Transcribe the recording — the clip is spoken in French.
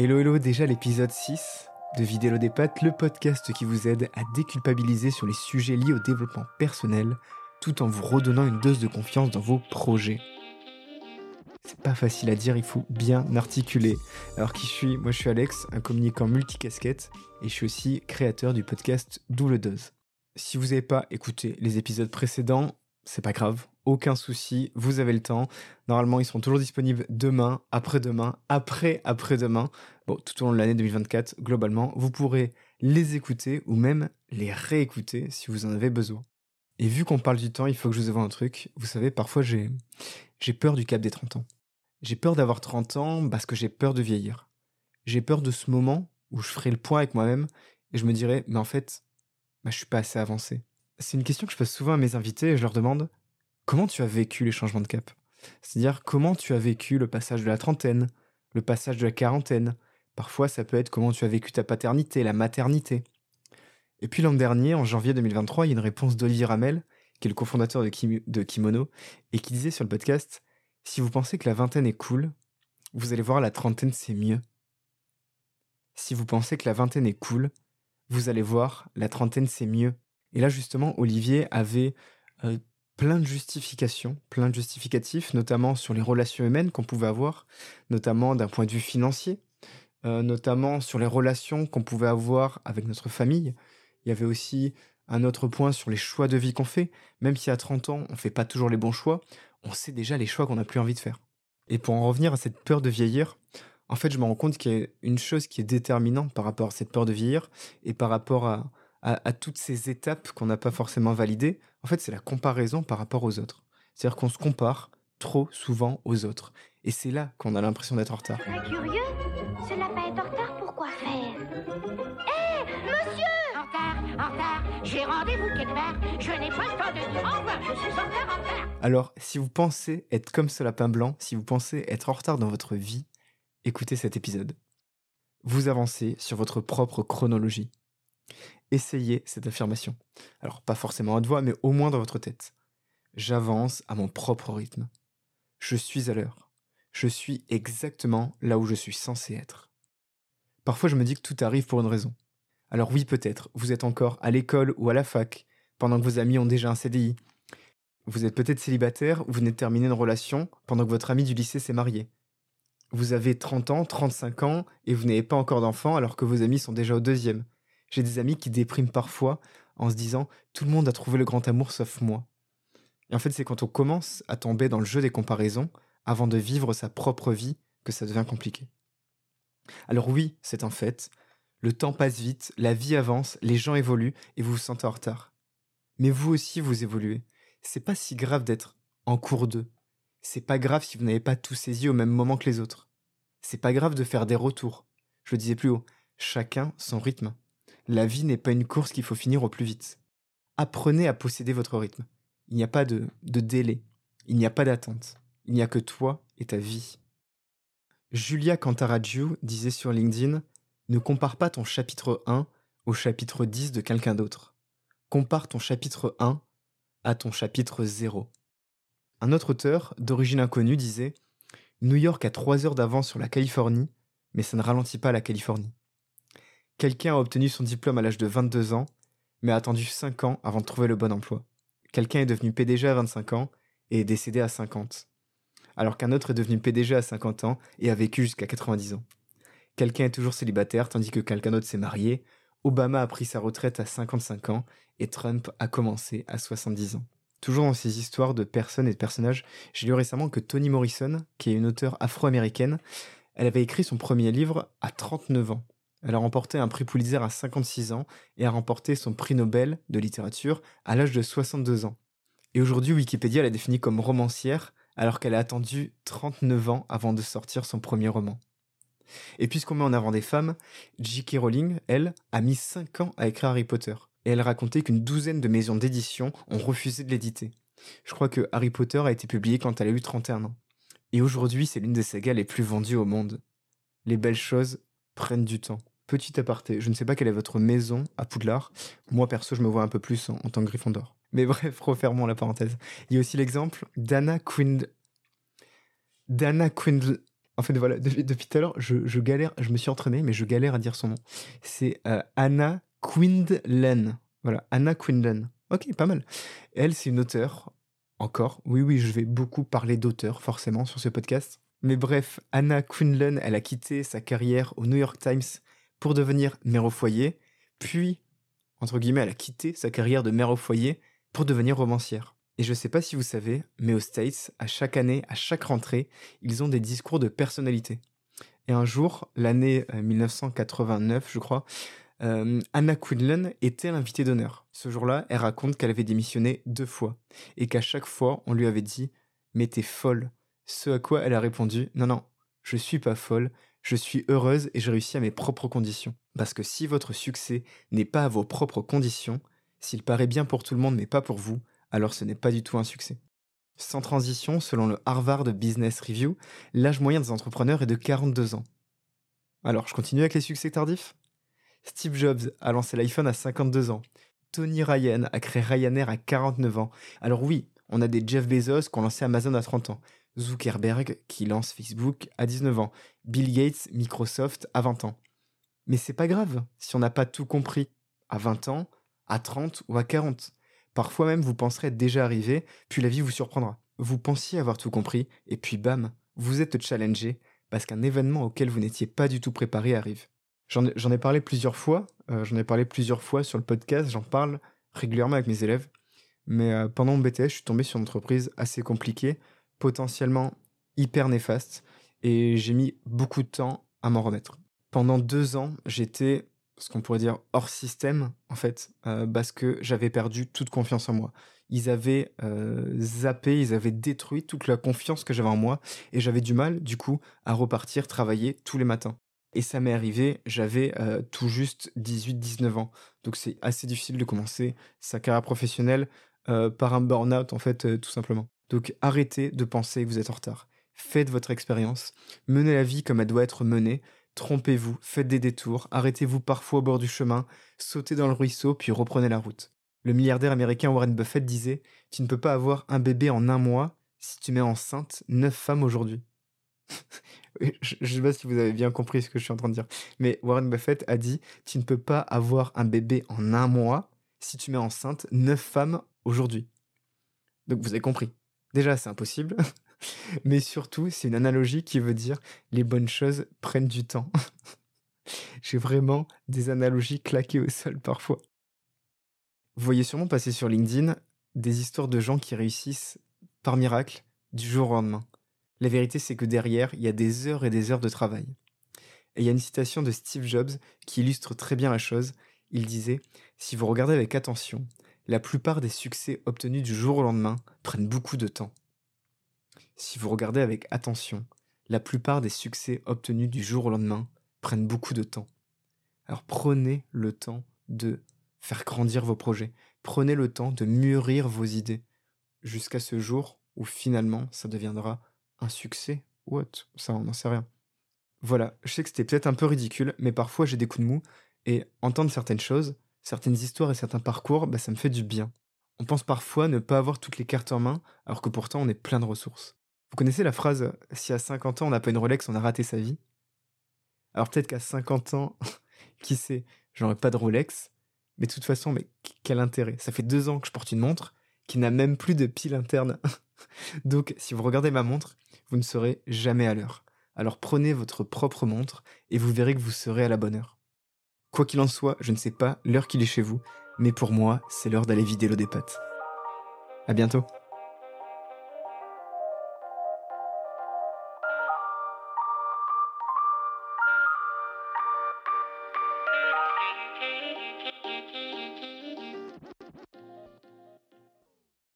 Hello hello, déjà l'épisode 6 de Vidéo des Pattes, le podcast qui vous aide à déculpabiliser sur les sujets liés au développement personnel tout en vous redonnant une dose de confiance dans vos projets. C'est pas facile à dire, il faut bien articuler. Alors qui je suis? Moi je suis Alex, un communicant multicasquette et je suis aussi créateur du podcast Double Dose. Si vous n'avez pas écouté les épisodes précédents, c'est pas grave, aucun souci, vous avez le temps. Normalement, ils seront toujours disponibles demain, après-demain, après après-demain. Bon, tout au long de l'année 2024, globalement, vous pourrez les écouter ou même les réécouter si vous en avez besoin. Et vu qu'on parle du temps, il faut que je vous avoue un truc. Vous savez, parfois j'ai j'ai peur du cap des 30 ans. J'ai peur d'avoir 30 ans parce que j'ai peur de vieillir. J'ai peur de ce moment où je ferai le point avec moi-même et je me dirai, mais en fait, bah, je suis pas assez avancé. C'est une question que je pose souvent à mes invités et je leur demande, comment tu as vécu les changements de cap? C'est-à-dire comment tu as vécu le passage de la trentaine, le passage de la quarantaine? Parfois, ça peut être comment tu as vécu ta paternité, la maternité. Et puis l'an dernier, en janvier 2023, il y a une réponse d'Olivier Ramel, qui est le cofondateur de, Kimono, et qui disait sur le podcast Si vous pensez que la vingtaine est cool, vous allez voir la trentaine c'est mieux. Si vous pensez que la vingtaine est cool, vous allez voir la trentaine c'est mieux. Et là justement, Olivier avait euh, plein de justifications, plein de justificatifs, notamment sur les relations humaines qu'on pouvait avoir, notamment d'un point de vue financier, euh, notamment sur les relations qu'on pouvait avoir avec notre famille. Il y avait aussi un autre point sur les choix de vie qu'on fait. Même si à 30 ans, on ne fait pas toujours les bons choix, on sait déjà les choix qu'on n'a plus envie de faire. Et pour en revenir à cette peur de vieillir, en fait, je me rends compte qu'il y a une chose qui est déterminante par rapport à cette peur de vieillir et par rapport à, à, toutes ces étapes qu'on n'a pas forcément validées, en fait, c'est la comparaison par rapport aux autres. C'est-à-dire qu'on se compare trop souvent aux autres. Et c'est là qu'on a l'impression d'être en retard. Très curieux Ce lapin est en retard, pourquoi faire? Hé, monsieur En retard, en retard, j'ai rendez-vous quelque part. Je n'ai pas le temps de dire au revoir, je suis en retard, en retard. Alors, si vous pensez être comme ce lapin blanc, si vous pensez être en retard dans votre vie, écoutez cet épisode. Vous avancez sur votre propre chronologie essayez cette affirmation. Alors pas forcément à voix, mais au moins dans votre tête. J'avance à mon propre rythme. Je suis à l'heure. Je suis exactement là où je suis censé être. Parfois je me dis que tout arrive pour une raison. Alors oui peut-être, vous êtes encore à l'école ou à la fac, pendant que vos amis ont déjà un CDI. Vous êtes peut-être célibataire ou vous venez de terminer une relation pendant que votre ami du lycée s'est marié. Vous avez 30 ans, 35 ans et vous n'avez pas encore d'enfant alors que vos amis sont déjà au deuxième. J'ai des amis qui dépriment parfois en se disant tout le monde a trouvé le grand amour sauf moi. Et en fait, c'est quand on commence à tomber dans le jeu des comparaisons avant de vivre sa propre vie que ça devient compliqué. Alors oui, c'est un fait. Le temps passe vite, la vie avance, les gens évoluent et vous vous sentez en retard. Mais vous aussi, vous évoluez. C'est pas si grave d'être en cours d'eux. C'est pas grave si vous n'avez pas tout saisi au même moment que les autres. C'est pas grave de faire des retours. Je le disais plus haut, chacun son rythme. La vie n'est pas une course qu'il faut finir au plus vite. Apprenez à posséder votre rythme. Il n'y a pas de, délai. Il n'y a pas d'attente. Il n'y a que toi et ta vie. Julia Cantaraggiu disait sur LinkedIn Ne compare pas ton chapitre 1 au chapitre 10 de quelqu'un d'autre. Compare ton chapitre 1 à ton chapitre 0. Un autre auteur, d'origine inconnue, disait New York a 3 heures d'avance sur la Californie, mais ça ne ralentit pas la Californie. Quelqu'un a obtenu son diplôme à l'âge de 22 ans, mais a attendu 5 ans avant de trouver le bon emploi. Quelqu'un est devenu PDG à 25 ans et est décédé à 50. Alors qu'un autre est devenu PDG à 50 ans et a vécu jusqu'à 90 ans. Quelqu'un est toujours célibataire tandis que quelqu'un d'autre s'est marié. Obama a pris sa retraite à 55 ans et Trump a commencé à 70 ans. Toujours dans ces histoires de personnes et de personnages, j'ai lu récemment que Toni Morrison, qui est une auteure afro-américaine, elle avait écrit son premier livre à 39 ans. Elle a remporté un prix Pulitzer à 56 ans et a remporté son prix Nobel de littérature à l'âge de 62 ans. Et aujourd'hui, Wikipédia l'a définie comme romancière alors qu'elle a attendu 39 ans avant de sortir son premier roman. Et puisqu'on met en avant des femmes, J.K. Rowling, elle, a mis 5 ans à écrire Harry Potter. Et elle racontait qu'une douzaine de maisons d'édition ont refusé de l'éditer. Je crois que Harry Potter a été publié quand elle a eu 31 ans. Et aujourd'hui, c'est l'une des sagas les plus vendues au monde. Les belles choses prennent du temps. Petit aparté, je ne sais pas quelle est votre maison à Poudlard. Moi, perso, je me vois un peu plus en, tant que Gryffondor. Mais bref, refermons la parenthèse. Il y a aussi l'exemple d'Anna Quindle. D'Anna Quindle. En fait, voilà, depuis, tout à l'heure, je, galère, je me suis entraîné, mais je galère à dire son nom. C'est euh, Anna Quindlen. Voilà, Anna Quindlen. Ok, pas mal. Elle, c'est une auteure. Encore. Oui, oui, je vais beaucoup parler d'auteurs, forcément, sur ce podcast. Mais bref, Anna Quindlen, elle a quitté sa carrière au New York Times pour devenir mère au foyer. Puis, entre guillemets, elle a quitté sa carrière de mère au foyer pour devenir romancière. Et je sais pas si vous savez, mais aux States, à chaque année, à chaque rentrée, ils ont des discours de personnalité. Et un jour, l'année 1989, euh, je crois, euh, Anna Quinlan était l'invitée d'honneur. Ce jour-là, elle raconte qu'elle avait démissionné deux fois et qu'à chaque fois, on lui avait dit Mais t'es folle. Ce à quoi elle a répondu Non, non, je suis pas folle, je suis heureuse et j'ai réussi à mes propres conditions. Parce que si votre succès n'est pas à vos propres conditions, s'il paraît bien pour tout le monde mais pas pour vous, alors ce n'est pas du tout un succès. Sans transition, selon le Harvard Business Review, l'âge moyen des entrepreneurs est de 42 ans. Alors, je continue avec les succès tardifs? Steve Jobs a lancé l'iPhone à 52 ans. Tony Ryan a créé Ryanair à 49 ans. Alors oui, on a des Jeff Bezos qui ont lancé Amazon à 30 ans. Zuckerberg qui lance Facebook à 19 ans. Bill Gates, Microsoft à 20 ans. Mais c'est pas grave si on n'a pas tout compris à 20 ans, à 30 ou à 40. Parfois même, vous penserez déjà arrivé, puis la vie vous surprendra. Vous pensiez avoir tout compris, et puis bam, vous êtes challengé parce qu'un événement auquel vous n'étiez pas du tout préparé arrive. J'en ai, parlé plusieurs fois, euh, j'en ai parlé plusieurs fois sur le podcast, j'en parle régulièrement avec mes élèves, mais euh, pendant mon BTS, je suis tombé sur une entreprise assez compliquée, potentiellement hyper néfaste, et j'ai mis beaucoup de temps à m'en remettre. Pendant deux ans, j'étais ce qu'on pourrait dire hors système, en fait, euh, parce que j'avais perdu toute confiance en moi. Ils avaient euh, zappé, ils avaient détruit toute la confiance que j'avais en moi, et j'avais du mal, du coup, à repartir travailler tous les matins. Et ça m'est arrivé, j'avais euh, tout juste 18-19 ans. Donc c'est assez difficile de commencer sa carrière professionnelle par un burn-out, en fait, tout simplement. Donc arrêtez de penser que vous êtes en retard. Faites votre expérience, menez la vie comme elle doit être menée, Trompez-vous, faites des détours, arrêtez-vous parfois au bord du chemin, sautez dans le ruisseau, puis reprenez la route. Le milliardaire américain Warren Buffett disait Tu ne peux pas avoir un bébé en un mois si tu mets enceinte neuf femmes aujourd'hui. je ne sais pas si vous avez bien compris ce que je suis en train de dire. Mais Warren Buffett a dit Tu ne peux pas avoir un bébé en un mois si tu mets enceinte neuf femmes aujourd'hui. Donc vous avez compris. Déjà, c'est impossible. Mais surtout, c'est une analogie qui veut dire les bonnes choses prennent du temps. J'ai vraiment des analogies claquées au sol parfois. Vous voyez sûrement passer sur LinkedIn des histoires de gens qui réussissent par miracle du jour au lendemain. La vérité, c'est que derrière, il y a des heures et des heures de travail. Et il y a une citation de Steve Jobs qui illustre très bien la chose. Il disait Si vous regardez avec attention, la plupart des succès obtenus du jour au lendemain prennent beaucoup de temps. Si vous regardez avec attention, la plupart des succès obtenus du jour au lendemain prennent beaucoup de temps. Alors prenez le temps de faire grandir vos projets, prenez le temps de mûrir vos idées, jusqu'à ce jour où finalement ça deviendra un succès ou autre, ça on n'en sait rien. Voilà, je sais que c'était peut-être un peu ridicule, mais parfois j'ai des coups de mou, et entendre certaines choses, certaines histoires et certains parcours, bah, ça me fait du bien. On pense parfois ne pas avoir toutes les cartes en main, alors que pourtant on est plein de ressources. Vous connaissez la phrase Si à 50 ans on n'a pas une Rolex, on a raté sa vie Alors peut-être qu'à 50 ans, qui sait, j'aurais pas de Rolex, mais de toute façon, mais quel intérêt? Ça fait deux ans que je porte une montre qui n'a même plus de pile interne. Donc si vous regardez ma montre, vous ne serez jamais à l'heure. Alors prenez votre propre montre et vous verrez que vous serez à la bonne heure. Quoi qu'il en soit, je ne sais pas l'heure qu'il est chez vous, mais pour moi, c'est l'heure d'aller vider l'eau des pâtes. À bientôt